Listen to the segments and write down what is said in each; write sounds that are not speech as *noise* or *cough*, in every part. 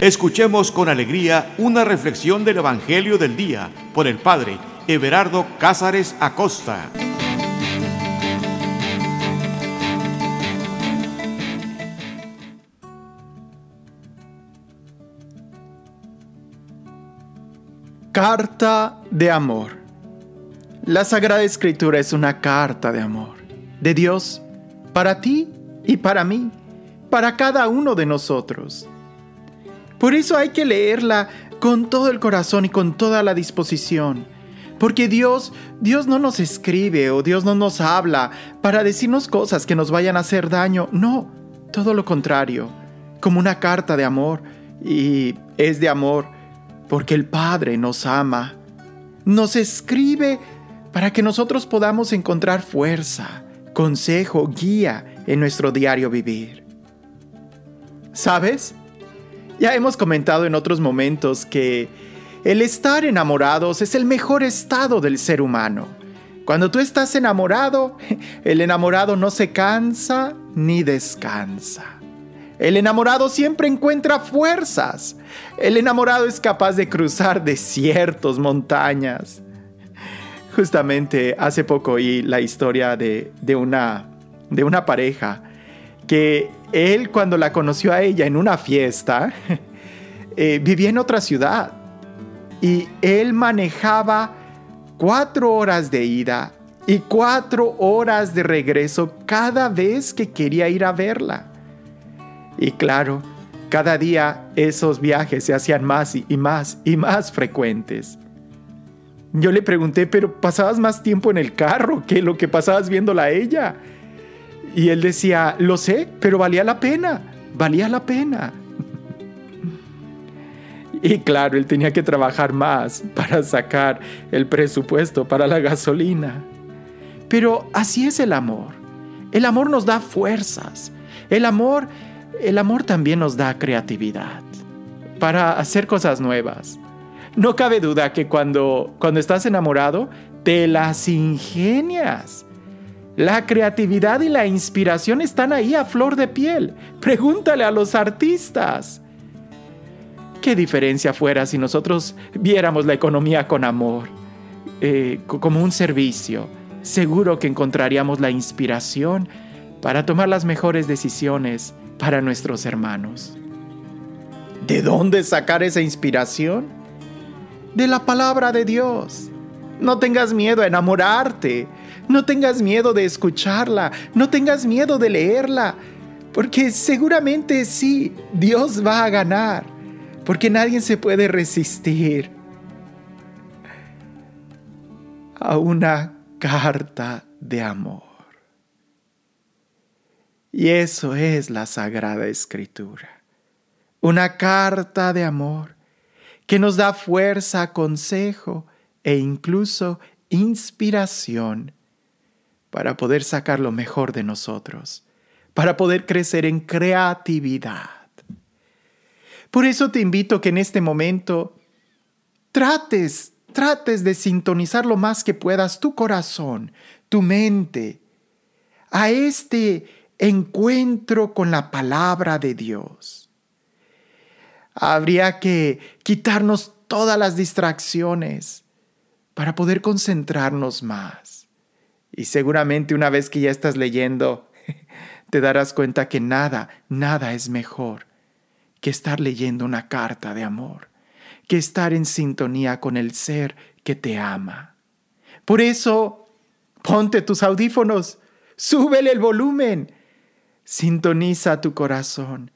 Escuchemos con alegría una reflexión del Evangelio del Día por el Padre Everardo Cázares Acosta. Carta de amor. La Sagrada Escritura es una carta de amor de Dios para ti y para mí, para cada uno de nosotros. Por eso hay que leerla con todo el corazón y con toda la disposición. Porque Dios, Dios no nos escribe o Dios no nos habla para decirnos cosas que nos vayan a hacer daño. No, todo lo contrario, como una carta de amor. Y es de amor porque el Padre nos ama. Nos escribe para que nosotros podamos encontrar fuerza, consejo, guía en nuestro diario vivir. ¿Sabes? Ya hemos comentado en otros momentos que el estar enamorados es el mejor estado del ser humano. Cuando tú estás enamorado, *laughs* el enamorado no se cansa ni descansa. El enamorado siempre encuentra fuerzas. El enamorado es capaz de cruzar *laughs* desiertos, montañas. Justamente hace poco oí la historia de, una, de una pareja que él cuando la conoció a ella en una fiesta, *laughs* eh, vivía en otra ciudad y él manejaba cuatro horas de ida y cuatro horas de regreso cada vez que quería ir a verla. Y claro, cada día esos viajes se hacían más y más y más frecuentes. Yo le pregunté, pero pasabas más tiempo en el carro que lo que pasabas viéndola a ella. Y él decía, lo sé, pero valía la pena, valía la pena. Y claro, él tenía que trabajar más para sacar el presupuesto para la gasolina. Pero así es el amor. El amor nos da fuerzas. El amor, el amor también nos da creatividad para hacer cosas nuevas. No cabe duda que cuando, cuando estás enamorado, te las ingenias la creatividad y la inspiración están ahí a flor de piel. Pregúntale a los artistas. ¿Qué diferencia fuera si nosotros viéramos la economía con amor, eh, como un servicio? Seguro que encontraríamos la inspiración para tomar las mejores decisiones para nuestros hermanos. ¿De dónde sacar esa inspiración? De la palabra de Dios. No tengas miedo a enamorarte. No tengas miedo de escucharla, no tengas miedo de leerla, porque seguramente sí, Dios va a ganar, porque nadie se puede resistir a una carta de amor. Y eso es la Sagrada Escritura, una carta de amor que nos da fuerza, consejo e incluso inspiración para poder sacar lo mejor de nosotros, para poder crecer en creatividad. Por eso te invito que en este momento trates, trates de sintonizar lo más que puedas tu corazón, tu mente, a este encuentro con la palabra de Dios. Habría que quitarnos todas las distracciones para poder concentrarnos más. Y seguramente una vez que ya estás leyendo, *laughs* te darás cuenta que nada, nada es mejor que estar leyendo una carta de amor, que estar en sintonía con el ser que te ama. Por eso, ponte tus audífonos, súbele el volumen, sintoniza tu corazón,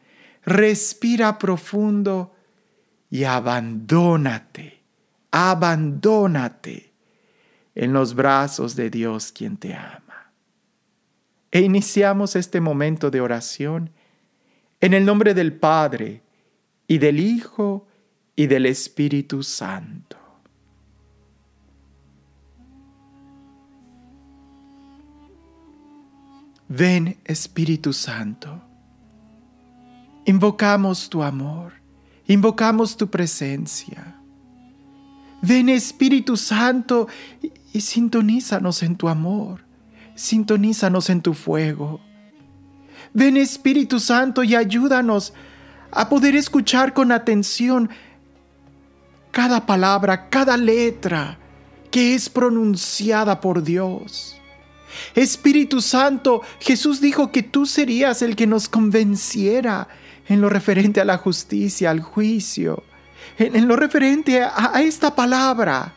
respira profundo y abandónate, abandónate en los brazos de Dios quien te ama. E iniciamos este momento de oración en el nombre del Padre y del Hijo y del Espíritu Santo. Ven Espíritu Santo, invocamos tu amor, invocamos tu presencia. Ven Espíritu Santo y sintonízanos en tu amor, sintonízanos en tu fuego. Ven Espíritu Santo y ayúdanos a poder escuchar con atención cada palabra, cada letra que es pronunciada por Dios. Espíritu Santo, Jesús dijo que tú serías el que nos convenciera en lo referente a la justicia, al juicio, en, lo referente a, esta palabra.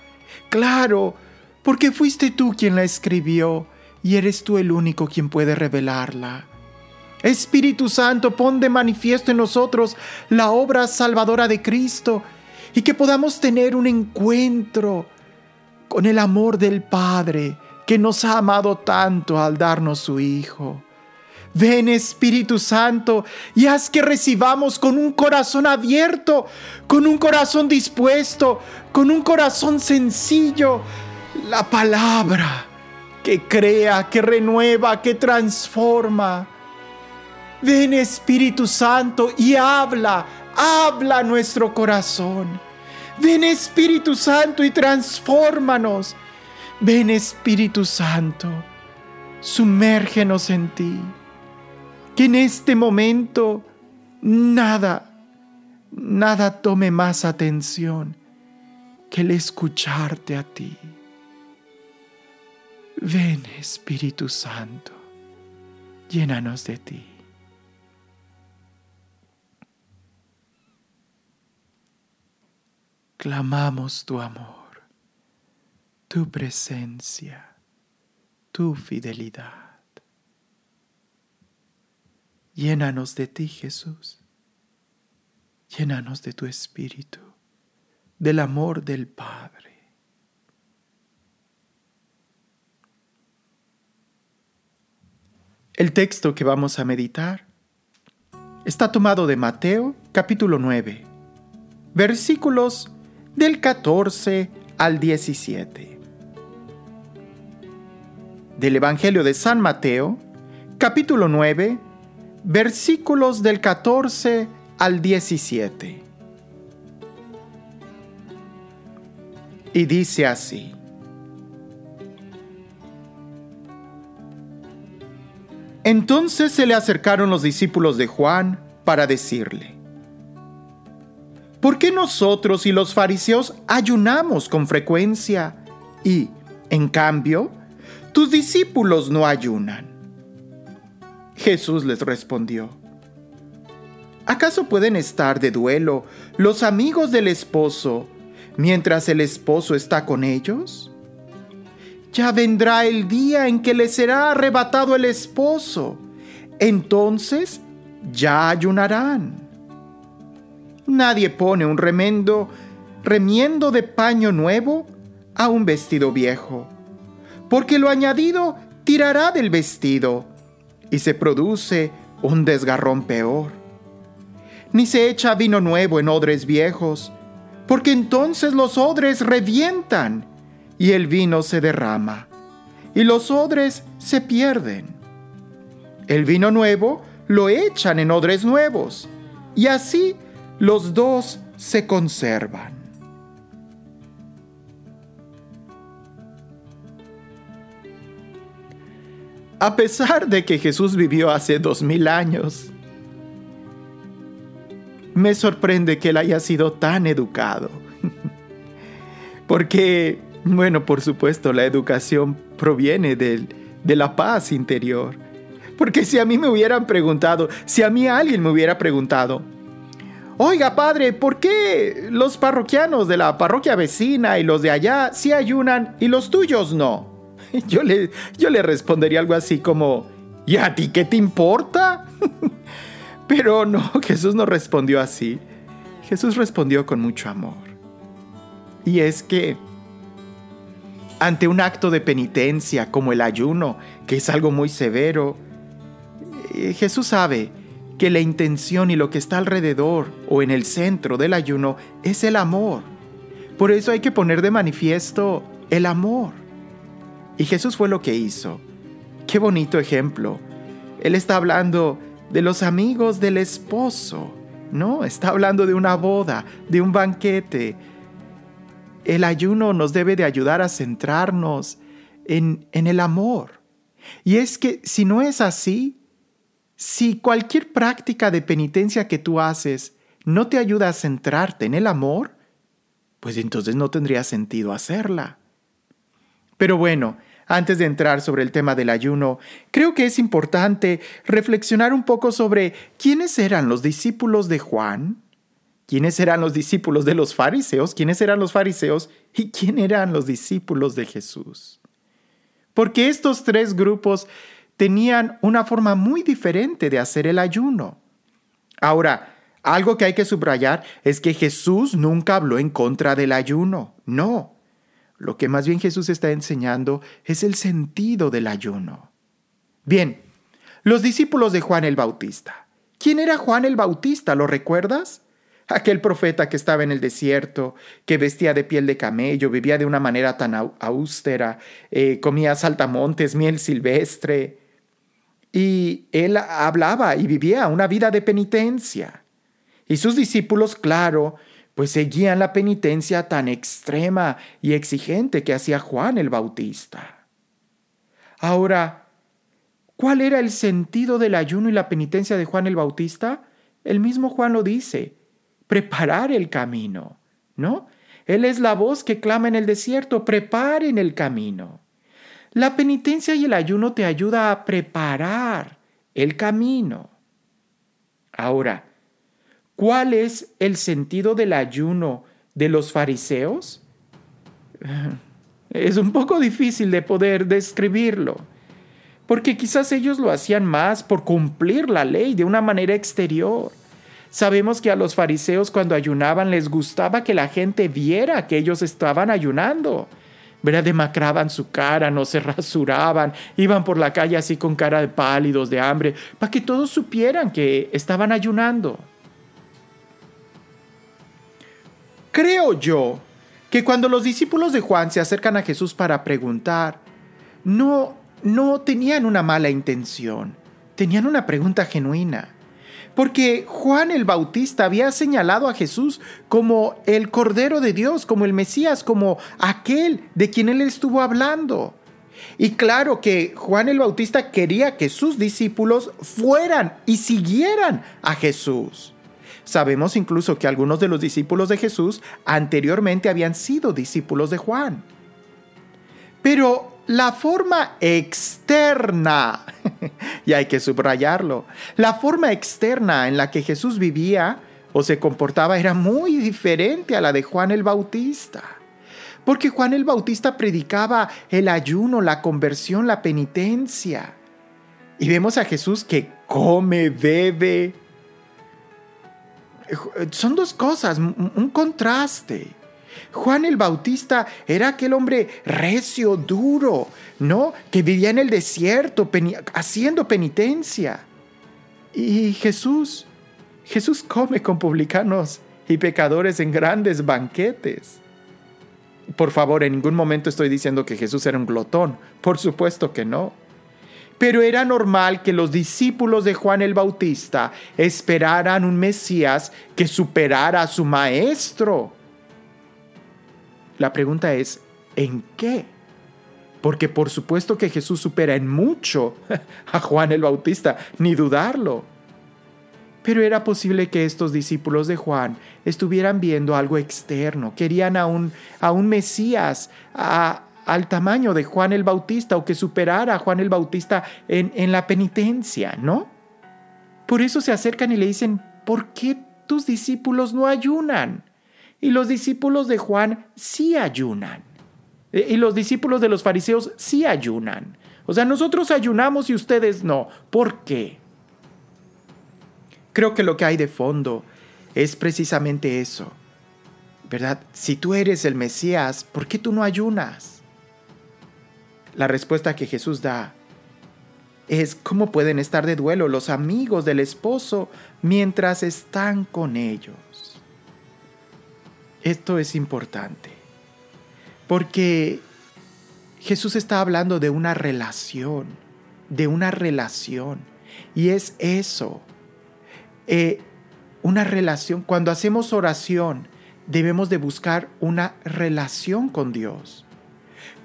Claro, porque fuiste tú quien la escribió y eres tú el único quien puede revelarla. Espíritu Santo, pon de manifiesto en nosotros la obra salvadora de Cristo y que podamos tener un encuentro con el amor del Padre que nos ha amado tanto al darnos su Hijo. Ven Espíritu Santo y haz que recibamos con un corazón abierto, con un corazón dispuesto, con un corazón sencillo, la palabra que crea, que renueva, que transforma. Ven Espíritu Santo y habla, habla nuestro corazón. Ven Espíritu Santo y transfórmanos. Ven Espíritu Santo, sumérgenos en ti. Que en este momento nada, nada tome más atención que el escucharte a ti. Ven Espíritu Santo, llénanos de ti. Clamamos tu amor, tu presencia, tu fidelidad. Llénanos de ti, Jesús. Llénanos de tu Espíritu, del amor del Padre. El texto que vamos a meditar está tomado de Mateo capítulo 9, versículos del 14 al 17. Del Evangelio de San Mateo, capítulo 9, versículos del 14 al 17. Y dice así. Entonces se le acercaron los discípulos de Juan para decirle, ¿Por qué nosotros y los fariseos ayunamos con frecuencia y, en cambio, tus discípulos no ayunan? Jesús les respondió, ¿acaso pueden estar de duelo los amigos del esposo mientras el esposo está con ellos? Ya vendrá el día en que les será arrebatado el esposo, entonces ya ayunarán. Nadie pone un remendo, remiendo de paño nuevo a un vestido viejo, porque lo añadido tirará del vestido y se produce un desgarrón peor. Ni se echa vino nuevo en odres viejos, porque entonces los odres revientan y el vino se derrama, y los odres se pierden. El vino nuevo lo echan en odres nuevos, y así los dos se conservan. A pesar de que Jesús vivió hace dos mil años, me sorprende que él haya sido tan educado. *laughs* Porque, bueno, por supuesto, la educación proviene de, de la paz interior. Porque si a mí me hubieran preguntado, si a mí alguien me hubiera preguntado, Oiga, padre, ¿por qué los parroquianos de la parroquia vecina y los de allá sí ayunan y los tuyos no? *laughs* Yo le, yo le respondería algo así como, ¿y a ti qué te importa? *laughs* Pero no, *laughs* Jesús no respondió así. Jesús respondió con mucho amor. Y es que ante un acto de penitencia como el ayuno, que es algo muy severo, eh, Jesús sabe que la intención y lo que está alrededor o en el centro del ayuno es el amor. Por eso hay que poner de manifiesto el amor. Y Jesús fue lo que hizo. Qué bonito ejemplo. Él está hablando de los amigos del esposo, ¿no? Está hablando de una boda, de un banquete. El ayuno nos debe de ayudar a centrarnos en, en el amor. Y es que si no es así, si cualquier práctica de penitencia que tú haces no te ayuda a centrarte en el amor, pues entonces no tendría sentido hacerla. Pero bueno, antes de entrar sobre el tema del ayuno, creo que es importante reflexionar un poco sobre quiénes eran los discípulos de Juan, quiénes eran los discípulos de los fariseos, quiénes eran los fariseos y quién eran los discípulos de Jesús. Porque estos tres grupos tenían una forma muy diferente de hacer el ayuno. Ahora, algo que hay que subrayar es que Jesús nunca habló en contra del ayuno, no. Lo que más bien Jesús está enseñando es el sentido del ayuno. Bien, los discípulos de Juan el Bautista. ¿Quién era Juan el Bautista? ¿Lo recuerdas? Aquel profeta que estaba en el desierto, que vestía de piel de camello, vivía de una manera tan austera, eh, comía saltamontes, miel silvestre. Y él hablaba y vivía una vida de penitencia. Y sus discípulos, claro, pues seguían la penitencia tan extrema y exigente que hacía Juan el Bautista. Ahora, ¿cuál era el sentido del ayuno y la penitencia de Juan el Bautista? El mismo Juan lo dice, preparar el camino, ¿no? Él es la voz que clama en el desierto, preparen el camino. La penitencia y el ayuno te ayuda a preparar el camino. Ahora, ¿Cuál es el sentido del ayuno de los fariseos? *laughs* Es un poco difícil de poder describirlo, porque quizás ellos lo hacían más por cumplir la ley de una manera exterior. Sabemos que a los fariseos cuando ayunaban les gustaba que la gente viera que ellos estaban ayunando. ¿verdad? Demacraban su cara, no se *laughs* rasuraban, iban por la calle así con cara de pálidos, de hambre, para que todos supieran que estaban ayunando. Creo yo que cuando los discípulos de Juan se acercan a Jesús para preguntar, no, no tenían una mala intención, tenían una pregunta genuina. Porque Juan el Bautista había señalado a Jesús como el Cordero de Dios, como el Mesías, como aquel de quien él estuvo hablando. Y claro que Juan el Bautista quería que sus discípulos fueran y siguieran a Jesús. Sabemos incluso que algunos de los discípulos de Jesús anteriormente habían sido discípulos de Juan. Pero la forma externa, *laughs* y hay que subrayarlo, la forma externa en la que Jesús vivía o se comportaba era muy diferente a la de Juan el Bautista. Porque Juan el Bautista predicaba el ayuno, la conversión, la penitencia. Y vemos a Jesús que come, bebe, son dos cosas, un contraste. Juan el Bautista era aquel hombre recio, duro, ¿no? Que vivía en el desierto haciendo penitencia. Y Jesús, Jesús come con publicanos y pecadores en grandes banquetes. Por favor, en ningún momento estoy diciendo que Jesús era un glotón. Por supuesto que no. Pero era normal que los discípulos de Juan el Bautista esperaran un Mesías que superara a su maestro. La pregunta es, ¿en qué? Porque por supuesto que Jesús supera en mucho a Juan el Bautista, ni dudarlo. Pero era posible que estos discípulos de Juan estuvieran viendo algo externo, querían a un, a un Mesías, a, al tamaño de Juan el Bautista o que superara a Juan el Bautista en, en la penitencia, ¿no? Por eso se acercan y le dicen, ¿por qué tus discípulos no ayunan? Y los discípulos de Juan sí ayunan. E, y los discípulos de los fariseos sí ayunan. O sea, nosotros ayunamos y ustedes no. ¿Por qué? Creo que lo que hay de fondo es precisamente eso. ¿Verdad? Si tú eres el Mesías, ¿por qué tú no ayunas? La respuesta que Jesús da es cómo pueden estar de duelo los amigos del esposo mientras están con ellos. Esto es importante porque Jesús está hablando de una relación, de una relación. Y es eso, eh, una relación. Cuando hacemos oración, debemos de buscar una relación con Dios.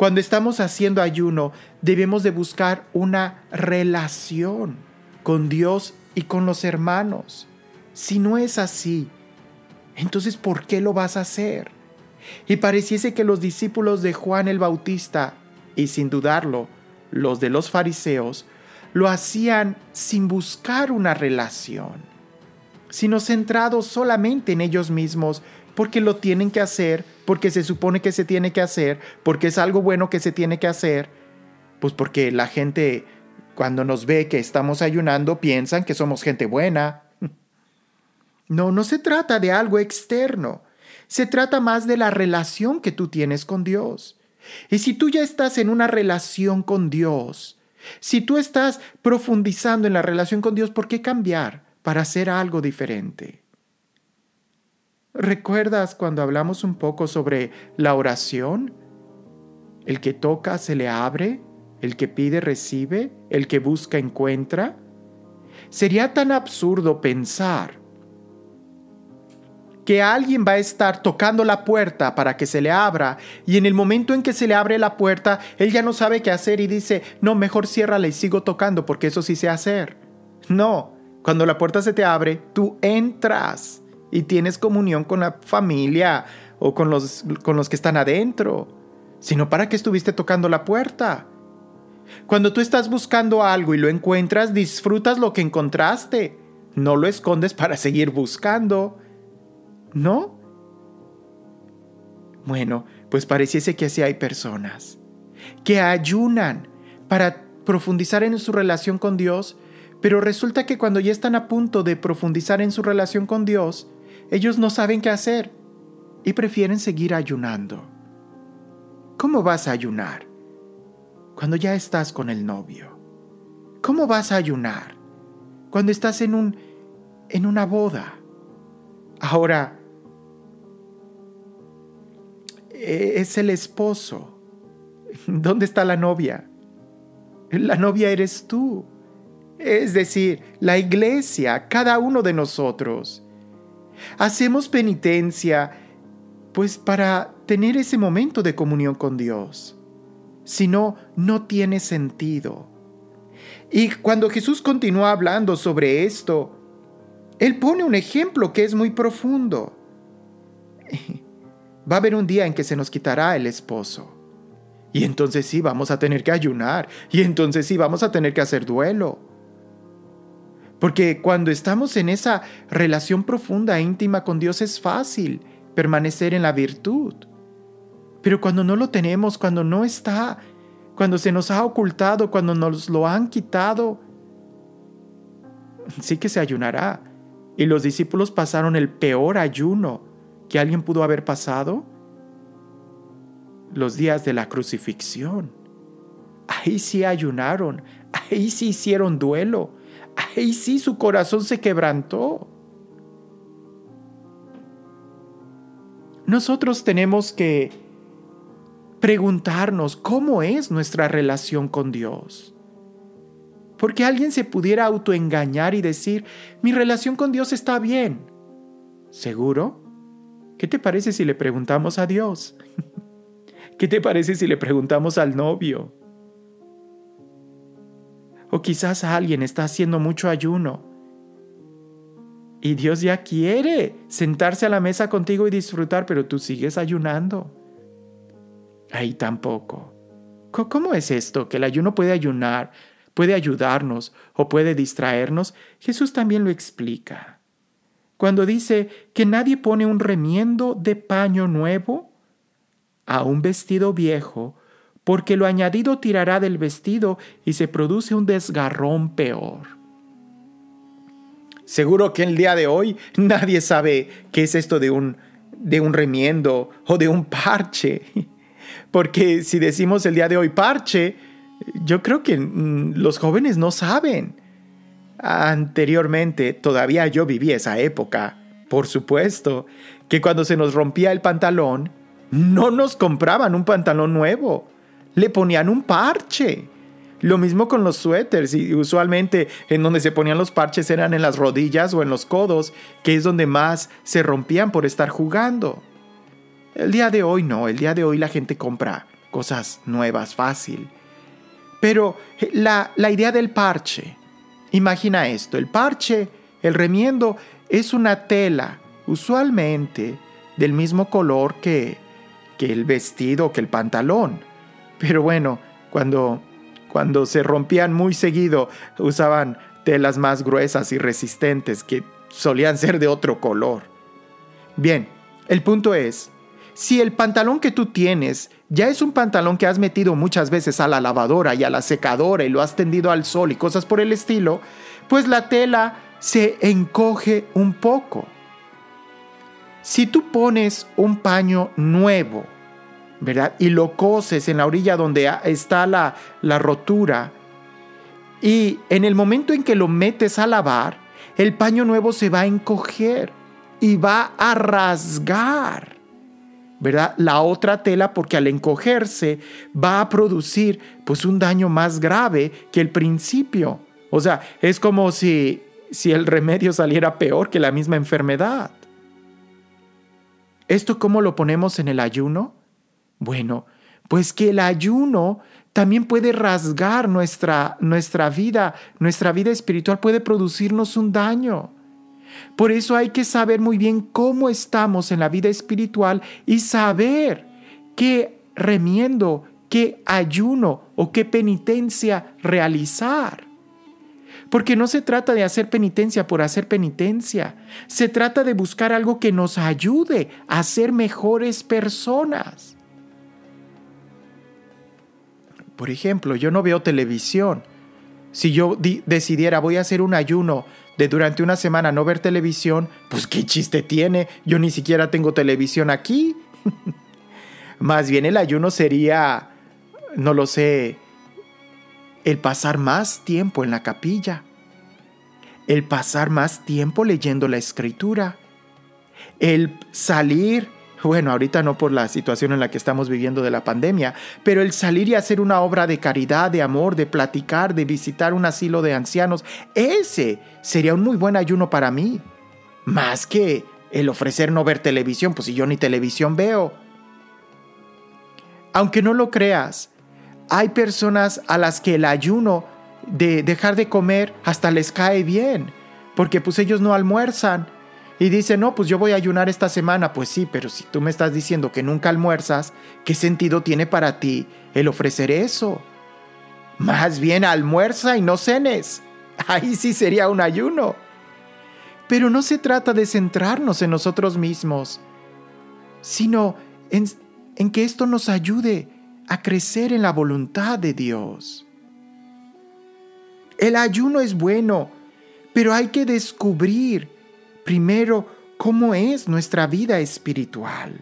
Cuando estamos haciendo ayuno, debemos de buscar una relación con Dios y con los hermanos. Si no es así, entonces ¿por qué lo vas a hacer? Y pareciese que los discípulos de Juan el Bautista, y sin dudarlo, los de los fariseos, lo hacían sin buscar una relación, sino centrados solamente en ellos mismos, porque lo tienen que hacer, porque se supone que se tiene que hacer, porque es algo bueno que se tiene que hacer, pues porque la gente cuando nos ve que estamos ayunando piensan que somos gente buena. *laughs* No, no se trata de algo externo, se trata más de la relación que tú tienes con Dios. Y si tú ya estás en una relación con Dios, si tú estás profundizando en la relación con Dios, ¿por qué cambiar para hacer algo diferente? ¿Recuerdas cuando hablamos un poco sobre la oración? El que toca se le abre, el que pide recibe, el que busca encuentra. Sería tan absurdo pensar que alguien va a estar tocando la puerta para que se le abra y en el momento en que se le abre la puerta, él ya no sabe qué hacer y dice, no, mejor ciérrala y sigo tocando porque eso sí sé hacer. No, cuando la puerta se te abre, tú entras y tienes comunión con la familia o con los, con los que están adentro, sino para que estuviste tocando la puerta. Cuando tú estás buscando algo y lo encuentras, disfrutas lo que encontraste. No lo escondes para seguir buscando. ¿No? Bueno, pues pareciese que así hay personas que ayunan para profundizar en su relación con Dios, pero resulta que cuando ya están a punto de profundizar en su relación con Dios, ellos no saben qué hacer y prefieren seguir ayunando. ¿Cómo vas a ayunar? Cuando ya estás con el novio. ¿Cómo vas a ayunar? Cuando estás en un en una boda. Ahora, e, es el esposo. *laughs* ¿Dónde está la novia? La novia eres tú. Es decir, la iglesia, cada uno de nosotros. Hacemos penitencia, pues para tener ese momento de comunión con Dios. Si no, no tiene sentido. Y cuando Jesús continúa hablando sobre esto, Él pone un ejemplo que es muy profundo. *laughs* Va a haber un día en que se nos quitará el esposo. Y entonces sí vamos a tener que ayunar. Y entonces sí vamos a tener que hacer duelo. Porque cuando estamos en esa relación profunda e íntima con Dios es fácil permanecer en la virtud. Pero cuando no lo tenemos, cuando no está, cuando se nos ha ocultado, cuando nos lo han quitado, sí que se ayunará. Y los discípulos pasaron el peor ayuno que alguien pudo haber pasado? Los días de la crucifixión. Ahí sí ayunaron, ahí sí hicieron duelo, ahí sí su corazón se quebrantó. Nosotros tenemos que preguntarnos cómo es nuestra relación con Dios. Porque alguien se pudiera autoengañar y decir, mi relación con Dios está bien. ¿Seguro? ¿Qué te parece si le preguntamos a Dios? *laughs* ¿Qué te parece si le preguntamos al novio? O quizás alguien está haciendo mucho ayuno y Dios ya quiere sentarse a la mesa contigo y disfrutar, pero tú sigues ayunando. Ahí tampoco. ¿Cómo es esto? Que el ayuno puede ayunar, puede ayudarnos o puede distraernos. Jesús también lo explica cuando dice que nadie pone un remiendo de paño nuevo a un vestido viejo, porque lo añadido tirará del vestido y se produce un desgarrón peor. Seguro que el día de hoy nadie sabe qué es esto de un, de un remiendo o de un parche. *laughs* Porque si decimos el día de hoy parche, yo creo que mm, los jóvenes no saben. Anteriormente, todavía yo viví esa época. Por supuesto, que cuando se nos rompía el pantalón, no nos compraban un pantalón nuevo, le ponían un parche. Lo mismo con los suéteres y usualmente en donde se ponían los parches eran en las rodillas o en los codos, que es donde más se rompían por estar jugando. El día de hoy no, el día de hoy la gente compra cosas nuevas fácil. Pero la, la idea del parche Imagina esto, el parche, el remiendo, es una tela usualmente del mismo color que, que el vestido, que el pantalón. Pero bueno, cuando, cuando se rompían muy seguido, usaban telas más gruesas y resistentes que solían ser de otro color. Bien, el punto es, si el pantalón que tú tienes ya es un pantalón que has metido muchas veces a la lavadora y a la secadora y lo has tendido al sol y cosas por el estilo, pues la tela se encoge un poco. Si tú pones un paño nuevo, ¿verdad? Y lo coses en la orilla donde está la, la rotura, y en el momento en que lo metes a lavar, el paño nuevo se va a encoger y va a rasgar. ¿verdad? La otra tela porque al encogerse va a producir pues un daño más grave que el principio. O sea, es como si, si el remedio saliera peor que la misma enfermedad. ¿Esto cómo lo ponemos en el ayuno? Bueno, pues que el ayuno también puede rasgar nuestra, nuestra vida, nuestra vida espiritual puede producirnos un daño. Por eso hay que saber muy bien cómo estamos en la vida espiritual y saber qué remiendo, qué ayuno o qué penitencia realizar. Porque no se trata de hacer penitencia por hacer penitencia, se trata de buscar algo que nos ayude a ser mejores personas. Por ejemplo, yo no veo televisión. Si yo decidiera voy a hacer un ayuno de durante una semana no ver televisión, pues qué chiste tiene, yo ni siquiera tengo televisión aquí. *laughs* más bien el ayuno sería, no lo sé, el pasar más tiempo en la capilla, el pasar más tiempo leyendo la escritura, el salir bueno, ahorita no por la situación en la que estamos viviendo de la pandemia, pero el salir y hacer una obra de caridad, de amor, de platicar, de visitar un asilo de ancianos, ese sería un muy buen ayuno para mí. Más que el ofrecer no ver televisión, pues si yo ni televisión veo. Aunque no lo creas, hay personas a las que el ayuno de dejar de comer hasta les cae bien, porque pues ellos no almuerzan y dice, no, pues yo voy a ayunar esta semana. Pues sí, pero si tú me estás diciendo que nunca almuerzas, ¿qué sentido tiene para ti el ofrecer eso? Más bien almuerza y no cenes. *laughs* Ahí sí sería un ayuno. Pero no se trata de centrarnos en nosotros mismos, sino en, en que esto nos ayude a crecer en la voluntad de Dios. El ayuno es bueno, pero hay que descubrir primero cómo es nuestra vida espiritual.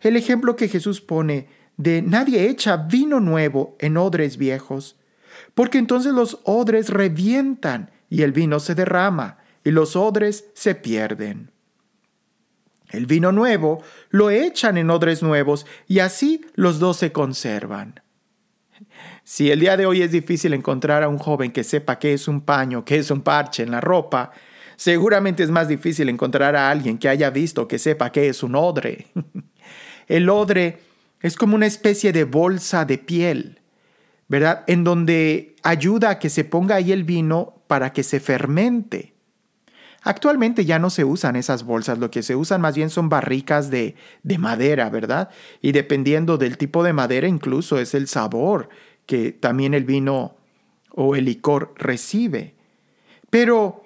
El ejemplo que Jesús pone de nadie echa vino nuevo en odres viejos, porque entonces los odres revientan y el vino se derrama y los odres se pierden. El vino nuevo lo echan en odres nuevos y así los dos se conservan. Si el día de hoy es difícil encontrar a un joven que sepa qué es un paño, qué es un parche en la ropa, Seguramente es más difícil encontrar a alguien que haya visto, que sepa qué es un odre. *laughs* El odre es como una especie de bolsa de piel, ¿verdad? En donde ayuda a que se ponga ahí el vino para que se fermente. Actualmente ya no se usan esas bolsas, lo que se usan más bien son barricas de, de, madera, ¿verdad? Y dependiendo del tipo de madera, incluso es el sabor que también el vino o el licor recibe. Pero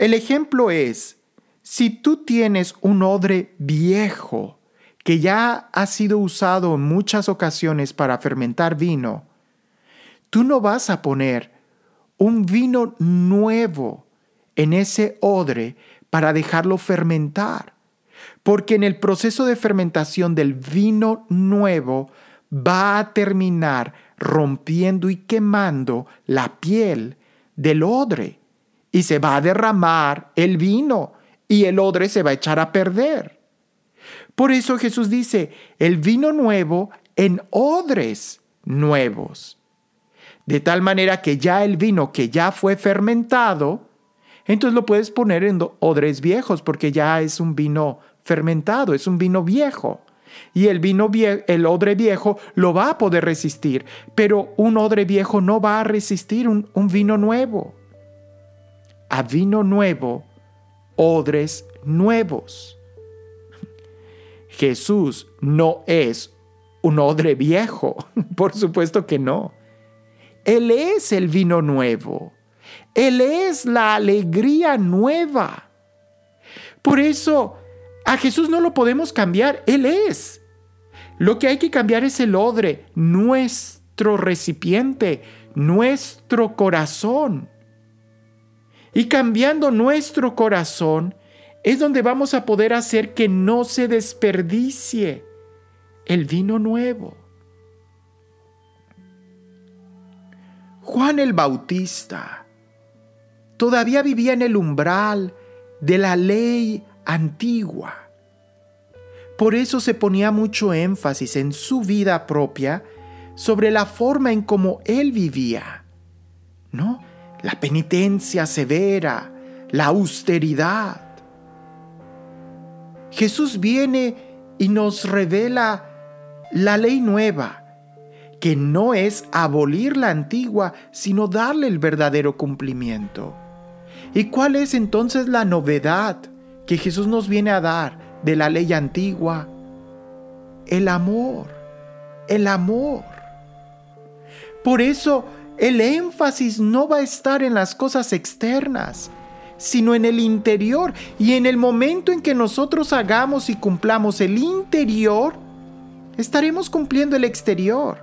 el ejemplo es, si tú tienes un odre viejo que ya ha sido usado en muchas ocasiones para fermentar vino, tú no vas a poner un vino nuevo en ese odre para dejarlo fermentar, porque en el proceso de fermentación del vino nuevo va a terminar rompiendo y quemando la piel del odre y se va a derramar el vino y el odre se va a echar a perder. Por eso Jesús dice, el vino nuevo en odres nuevos. De tal manera que ya el vino que ya fue fermentado, entonces lo puedes poner en odres viejos porque ya es un vino fermentado, es un vino viejo. Y el vino el odre viejo lo va a poder resistir, pero un odre viejo no va a resistir un vino nuevo a vino nuevo, odres nuevos. Jesús no es un odre viejo, *laughs* por supuesto que no. Él es el vino nuevo. Él es la alegría nueva. Por eso a Jesús no lo podemos cambiar, Él es. Lo que hay que cambiar es el odre, nuestro recipiente, nuestro corazón. Y cambiando nuestro corazón es donde vamos a poder hacer que no se desperdicie el vino nuevo. Juan el Bautista todavía vivía en el umbral de la ley antigua. Por eso se ponía mucho énfasis en su vida propia sobre la forma en cómo él vivía. ¿No? La penitencia severa, la austeridad. Jesús viene y nos revela la ley nueva, que no es abolir la antigua, sino darle el verdadero cumplimiento. ¿Y cuál es entonces la novedad que Jesús nos viene a dar de la ley antigua? El amor, el amor. Por eso el énfasis no va a estar en las cosas externas, sino en el interior. Y en el momento en que nosotros hagamos y cumplamos el interior, estaremos cumpliendo el exterior.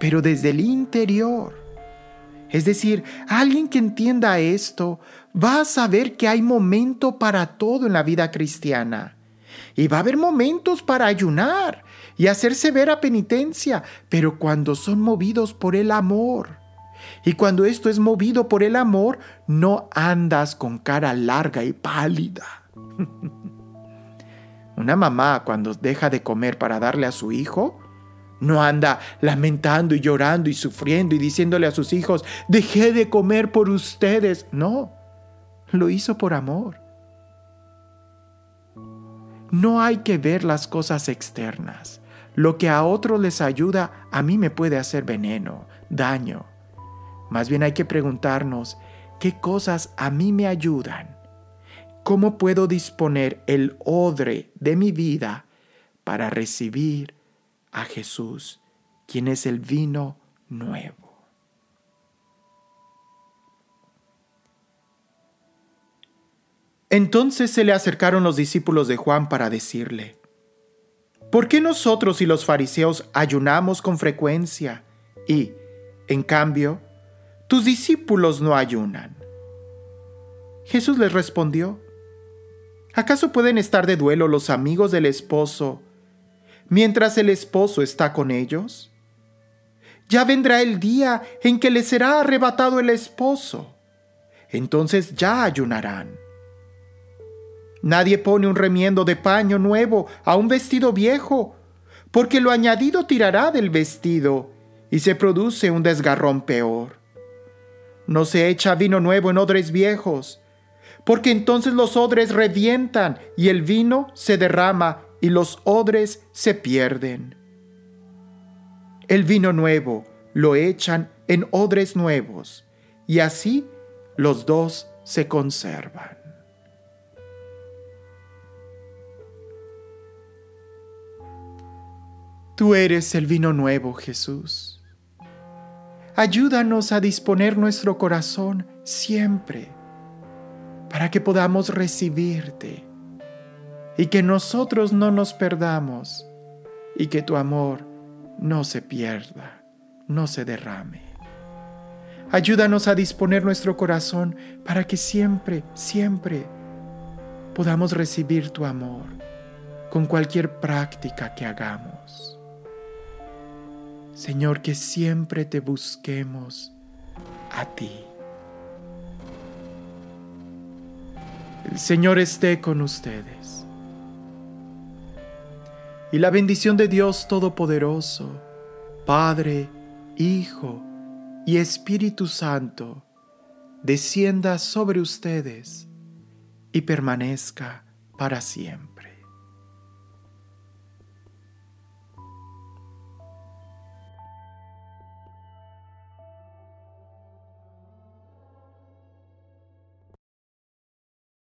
Pero desde el interior. Es decir, alguien que entienda esto va a saber que hay momento para todo en la vida cristiana. Y va a haber momentos para ayunar y hacer severa penitencia, pero cuando son movidos por el amor. Y cuando esto es movido por el amor, no andas con cara larga y pálida. *laughs* Una mamá cuando deja de comer para darle a su hijo, no anda lamentando y llorando y sufriendo y diciéndole a sus hijos, dejé de comer por ustedes. No, lo hizo por amor. No hay que ver las cosas externas. Lo que a otros les ayuda, a mí me puede hacer veneno, daño. Más bien hay que preguntarnos, ¿qué cosas a mí me ayudan? ¿Cómo puedo disponer el odre de mi vida para recibir a Jesús, quien es el vino nuevo. Entonces se le acercaron los discípulos de Juan para decirle, ¿por qué nosotros y los fariseos ayunamos con frecuencia y, en cambio, tus discípulos no ayunan? Jesús les respondió, ¿acaso pueden estar de duelo los amigos del esposo mientras el esposo está con ellos? Ya vendrá el día en que les será arrebatado el esposo. Entonces ya ayunarán. Nadie pone un remiendo de paño nuevo a un vestido viejo, porque lo añadido tirará del vestido y se produce un desgarrón peor. No se echa vino nuevo en odres viejos, porque entonces los odres revientan y el vino se derrama y los odres se pierden. El vino nuevo lo echan en odres nuevos, y así los dos se conservan. Tú eres el vino nuevo, Jesús. Ayúdanos a disponer nuestro corazón siempre para que podamos recibirte y que nosotros no nos perdamos y que tu amor no se pierda, no se derrame. Ayúdanos a disponer nuestro corazón para que siempre, siempre podamos recibir tu amor con cualquier práctica que hagamos. Señor, que siempre te busquemos a ti. El Señor esté con ustedes y la bendición de Dios Todopoderoso, Padre, Hijo y Espíritu Santo, descienda sobre ustedes y permanezca para siempre.